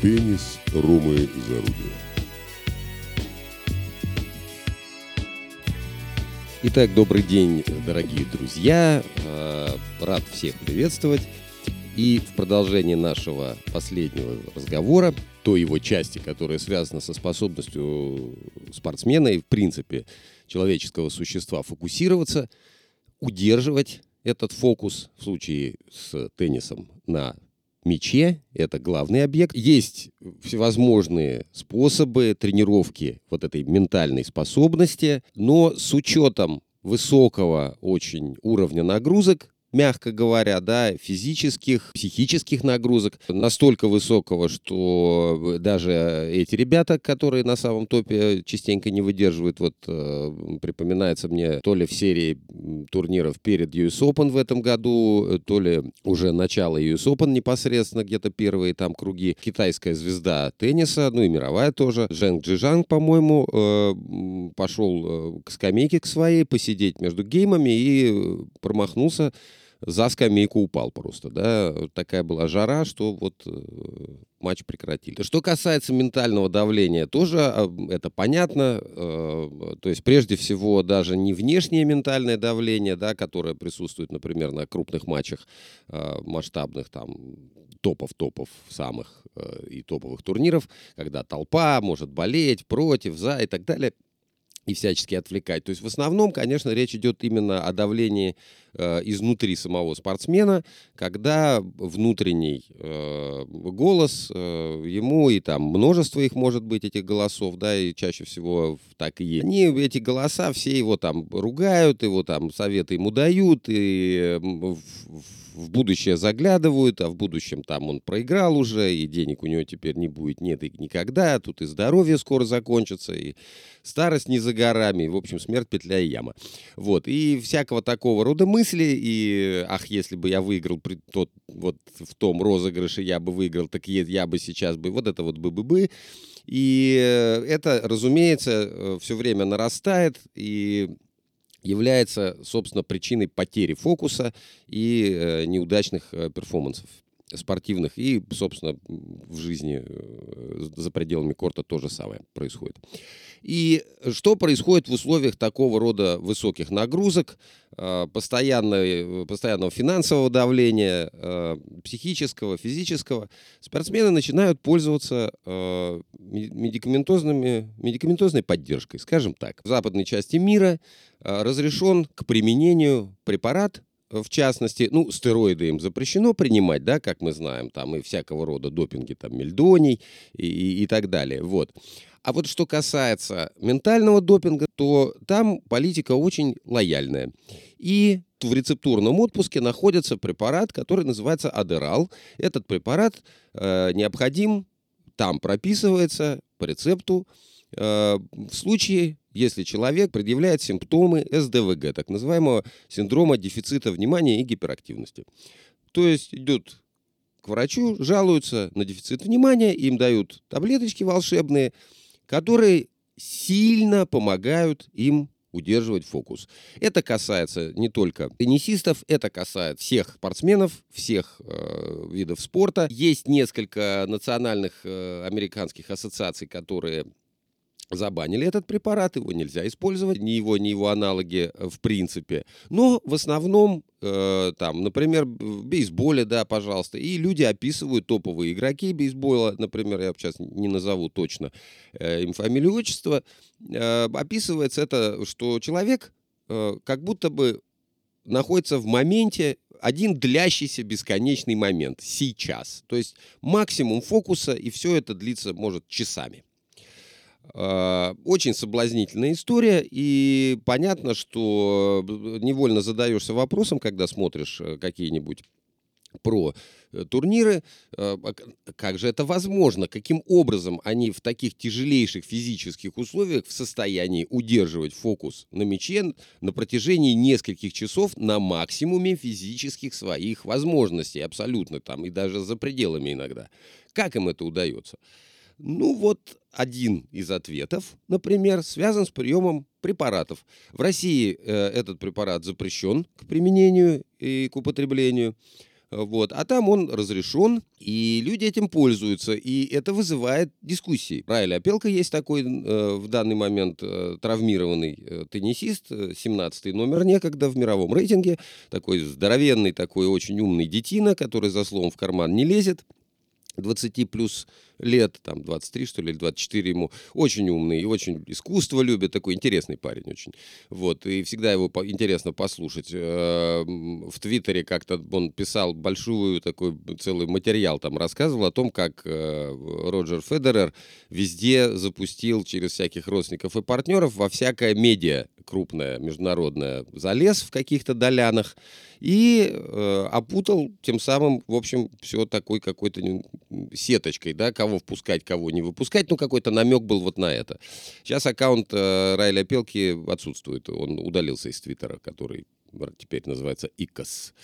Теннис Ромы Зарубина. Итак, добрый день, дорогие друзья. Э, Рад всех приветствовать. И в продолжении нашего последнего разговора, той его части, которая связана со способностью спортсмена и, в принципе, человеческого существа фокусироваться, удерживать этот фокус в случае с теннисом на мяче, это главный объект. Есть всевозможные способы тренировки вот этой ментальной способности, но с учетом высокого очень уровня нагрузок, мягко говоря, да, физических, психических нагрузок, настолько высокого, что даже эти ребята, которые на самом топе частенько не выдерживают, вот э, припоминается мне то ли в серии турниров перед US Open в этом году, то ли уже начало US Open непосредственно, где-то первые там круги, китайская звезда тенниса, ну и мировая тоже, Жен Джижанг, по-моему, э, пошел э, к скамейке к своей посидеть между геймами и промахнулся за скамейку упал просто, да, такая была жара, что вот э, матч прекратили. Что касается ментального давления, тоже а, это понятно, э, то есть прежде всего даже не внешнее ментальное давление, да, которое присутствует, например, на крупных матчах э, масштабных там топов-топов самых и топовых турниров, когда толпа может болеть против, за и так далее и всячески отвлекать. То есть в основном, конечно, речь идет именно о давлении э, изнутри самого спортсмена, когда внутренний э, голос, э, ему и там множество их может быть, этих голосов, да, и чаще всего так и есть. Они, эти голоса, все его там ругают, его там советы ему дают, и в, в будущее заглядывают, а в будущем там он проиграл уже, и денег у него теперь не будет, нет и никогда, тут и здоровье скоро закончится, и старость не за горами, в общем, смерть, петля и яма. Вот, и всякого такого рода мысли, и, ах, если бы я выиграл при тот, вот в том розыгрыше, я бы выиграл, так я бы сейчас бы, вот это вот бы-бы-бы, и э, это, разумеется, э, все время нарастает, и является, собственно, причиной потери фокуса и э, неудачных перформансов спортивных и, собственно, в жизни э, за пределами корта то же самое происходит. И что происходит в условиях такого рода высоких нагрузок, э, постоянного, финансового давления, э, психического, физического? Спортсмены начинают пользоваться медикаментозными, медикаментозной поддержкой, скажем так. В западной части мира разрешен к применению препарат, в частности, ну, стероиды им запрещено принимать, да, как мы знаем, там и всякого рода допинги, там, мельдоний и, и, и так далее, вот. А вот что касается ментального допинга, то там политика очень лояльная. И в рецептурном отпуске находится препарат, который называется Адерал. Этот препарат э, необходим, там прописывается по рецепту э, в случае если человек предъявляет симптомы СДВГ, так называемого синдрома дефицита внимания и гиперактивности. То есть идут к врачу, жалуются на дефицит внимания, им дают таблеточки волшебные, которые сильно помогают им удерживать фокус. Это касается не только теннисистов, это касается всех спортсменов, всех э, видов спорта. Есть несколько национальных э, американских ассоциаций, которые забанили этот препарат, его нельзя использовать, ни его, ни его аналоги э, в принципе. Но в основном, э, там, например, в бейсболе, да, пожалуйста, и люди описывают топовые игроки бейсбола, например, я сейчас не назову точно э, им фамилию, отчество, э, описывается это, что человек э, как будто бы находится в моменте, один длящийся бесконечный момент, сейчас. То есть максимум фокуса, и все это длится, может, часами. А, очень соблазнительная история, и понятно, что э, невольно задаешься вопросом, когда смотришь э, какие-нибудь про э, турниры, а как же это возможно, каким образом они в таких тяжелейших физических условиях в состоянии удерживать фокус на мяче на протяжении нескольких часов на максимуме физических своих возможностей, абсолютно там, и даже за пределами иногда. Как им это удается? Ну вот один из ответов, например, связан с приемом препаратов. В России э, этот препарат запрещен к применению и к употреблению. Вот. А там он разрешен, и люди этим пользуются, и это вызывает дискуссии. Райли Опелка есть такой э, в данный момент э, травмированный э, теннисист, 17-й номер некогда в мировом рейтинге, такой здоровенный, такой очень умный детина, который за словом в карман не лезет. 20 плюс лет, там 23, что ли, или 24 ему, очень умный, очень искусство любит, такой интересный парень очень. Вот, и всегда его интересно послушать. Эм, в Твиттере как-то он писал большую такой целый материал, там рассказывал о том, как э, Роджер Федерер везде запустил через всяких родственников и партнеров во всякое медиа крупное, международное, залез в каких-то долянах и э, опутал тем самым, в общем, все такой какой-то сеточкой, да, кого впускать, кого не выпускать. Ну, какой-то намек был вот на это. Сейчас аккаунт э, Райля Пелки отсутствует. Он удалился из Твиттера, который теперь называется ИКОС.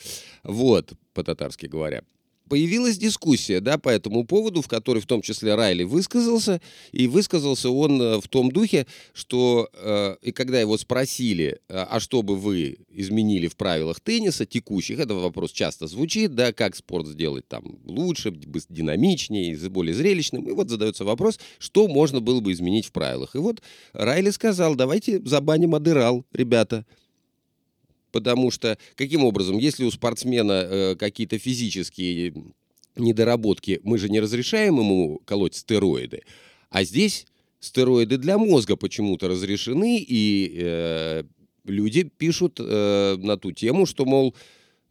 Вот, по-татарски говоря появилась дискуссия да, по этому поводу, в которой в том числе Райли высказался, и высказался он э, в том духе, что э, и когда его спросили, э, а что бы вы изменили в правилах тенниса текущих, этот вопрос часто звучит, да, как спорт сделать там лучше, динамичнее, более зрелищным, и вот задается вопрос, что можно было бы изменить в правилах. И вот Райли сказал, давайте забаним Адерал, ребята, Потому что каким образом, если у спортсмена э, какие-то физические недоработки, мы же не разрешаем ему колоть стероиды, а здесь стероиды для мозга почему-то разрешены, и э, люди пишут э, на ту тему, что, мол,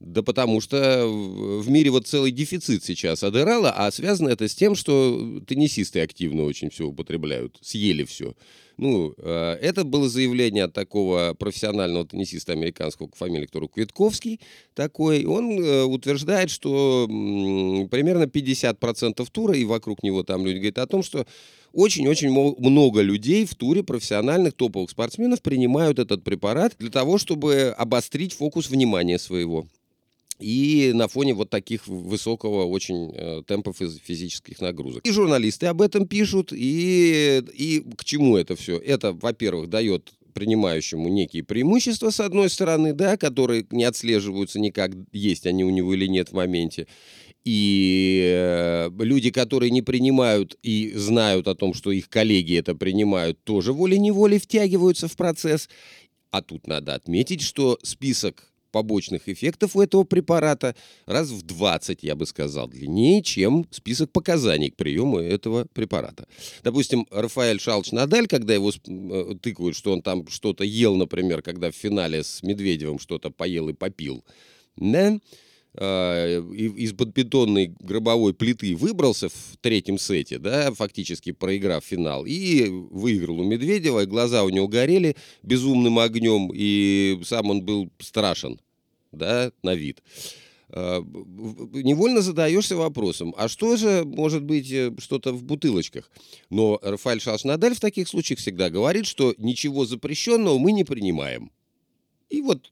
да потому что в мире вот целый дефицит сейчас адерала, а связано это с тем, что теннисисты активно очень все употребляют, съели все. Ну, э, это было заявление от такого профессионального теннисиста американского фамилии, который Квитковский такой. Он э, утверждает, что примерно 50% тура, и вокруг него там люди говорят о том, что очень-очень много людей в туре профессиональных топовых спортсменов принимают этот препарат для того, чтобы обострить фокус внимания своего. И на фоне вот таких высокого очень э, темпов физических нагрузок. И журналисты об этом пишут, и, и к чему это все? Это, во-первых, дает принимающему некие преимущества, с одной стороны, да, которые не отслеживаются никак, есть они у него или нет в моменте. И э, люди, которые не принимают и знают о том, что их коллеги это принимают, тоже волей-неволей втягиваются в процесс. А тут надо отметить, что список побочных эффектов у этого препарата раз в 20, я бы сказал, длиннее, чем список показаний к приему этого препарата. Допустим, Рафаэль Шалч Надаль, когда его э, тыкают, что он там что-то ел, например, когда в финале с Медведевым что-то поел и попил, да, э, из-под бетонной гробовой плиты выбрался в третьем сете, да, фактически проиграв финал, и выиграл у Медведева, и глаза у него горели безумным огнем, и сам он был страшен да, на вид а, невольно задаешься вопросом, а что же может быть э, что-то в бутылочках? Но Рафаэль Шалш-Надаль в таких случаях всегда говорит, что ничего запрещенного мы не принимаем. И вот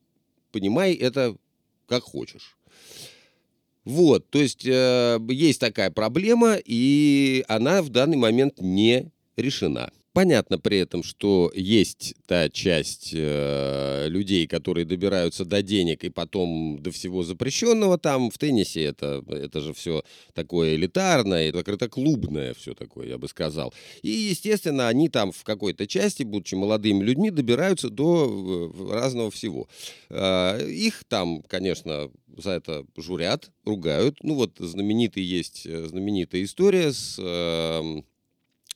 понимай это как хочешь. Вот, то есть э, есть такая проблема, и она в данный момент не решена. Понятно при этом, что есть та часть э, людей, которые добираются до денег и потом до всего запрещенного там в теннисе. Это, это же все такое элитарное, это клубное все такое, я бы сказал. И, естественно, они там в какой-то части, будучи молодыми людьми, добираются до э, разного всего. Э, их там, конечно, за это журят, ругают. Ну вот знаменитый есть э, знаменитая история с... Э,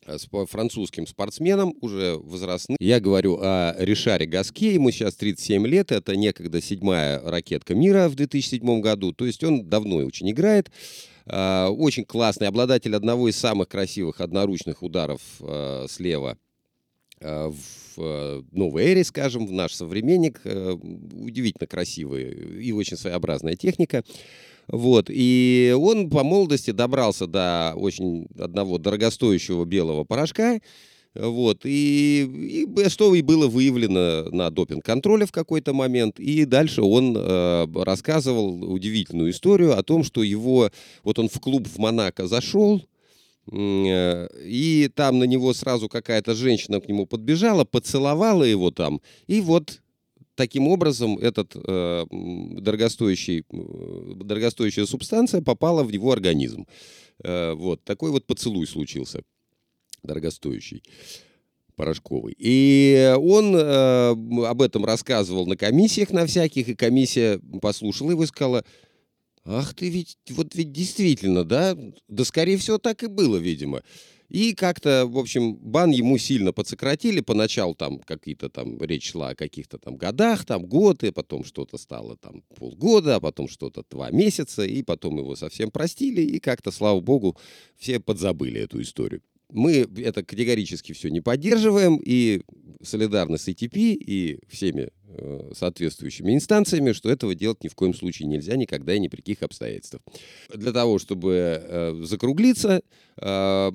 с французским спортсменом, уже возрастным. Я говорю о Ришаре Гаске, ему сейчас 37 лет, это некогда седьмая ракетка мира в 2007 году, то есть он давно очень играет. Э, очень классный обладатель одного из самых красивых одноручных ударов э, слева в новой эре, скажем, в наш современник. Удивительно красивая и очень своеобразная техника. Вот. И он по молодости добрался до очень одного дорогостоящего белого порошка. Вот, и, и что и было выявлено на допинг-контроле в какой-то момент. И дальше он э, рассказывал удивительную историю о том, что его, вот он в клуб в Монако зашел, э, и там на него сразу какая-то женщина к нему подбежала, поцеловала его там, и вот таким образом этот э, дорогостоящий, э, дорогостоящая субстанция попала в его организм. Э, вот такой вот поцелуй случился, дорогостоящий порошковый. И он э, об этом рассказывал на комиссиях на всяких, и комиссия послушала его и сказала, ах ты ведь, вот ведь действительно, да, да скорее всего так и было, видимо. И как-то, в общем, бан ему сильно подсократили. Поначалу там какие-то там речь шла о каких-то там годах, там годы, потом что-то стало там полгода, а потом что-то два месяца, и потом его совсем простили, и как-то, слава богу, все подзабыли эту историю. Мы это категорически все не поддерживаем, и солидарны с ATP и всеми э, соответствующими инстанциями, что этого делать ни в коем случае нельзя, никогда и ни при каких обстоятельствах. Для того, чтобы э, закруглиться, э,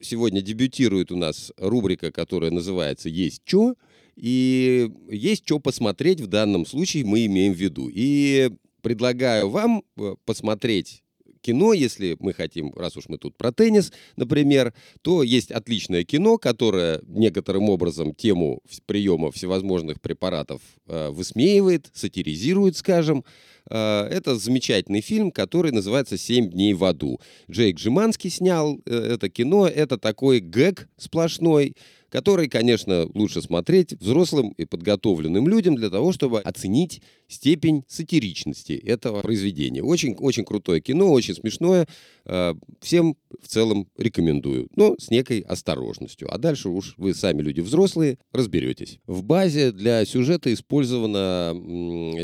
сегодня дебютирует у нас рубрика, которая называется «Есть чё?», и есть что посмотреть в данном случае мы имеем в виду. И предлагаю вам э, посмотреть кино, если мы хотим, раз уж мы тут про теннис, например, то есть отличное кино, которое некоторым образом тему приема всевозможных препаратов э, высмеивает, сатиризирует, скажем. Э, это замечательный фильм, который называется «Семь дней в аду». Джейк Джиманский снял э, это кино. Это такой гэг сплошной, который, конечно, лучше смотреть взрослым и подготовленным людям для того, чтобы оценить степень сатиричности этого произведения. Очень, очень крутое кино, очень смешное. Э, всем в целом рекомендую, но с некой осторожностью. А дальше уж вы сами люди взрослые, разберетесь. В базе для сюжета использована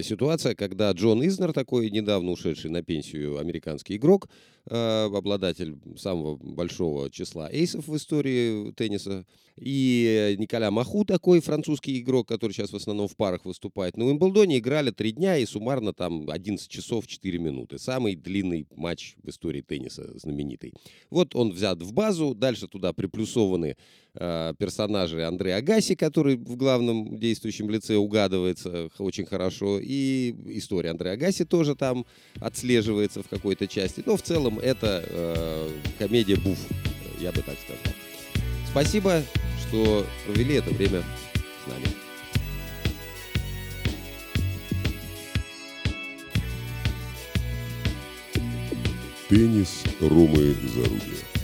ситуация, когда Джон Изнер, такой недавно ушедший на пенсию американский игрок, э, обладатель самого большого числа эйсов в истории тенниса, и Николя Маху, такой французский игрок, который сейчас в основном в парах выступает, на Уимблдоне играли три дня и суммарно там 11 часов 4 минуты. Самый длинный матч в истории тенниса знаменитый. Вот он взят в базу, дальше туда приплюсованы э, персонажи Андрея Агаси, который в главном действующем лице угадывается очень хорошо, и история Андрея Агаси тоже там отслеживается в какой-то части. Но в целом это э, комедия буф, я бы так сказал. Спасибо, что провели это время с нами. Теннис Ромы Зарубия.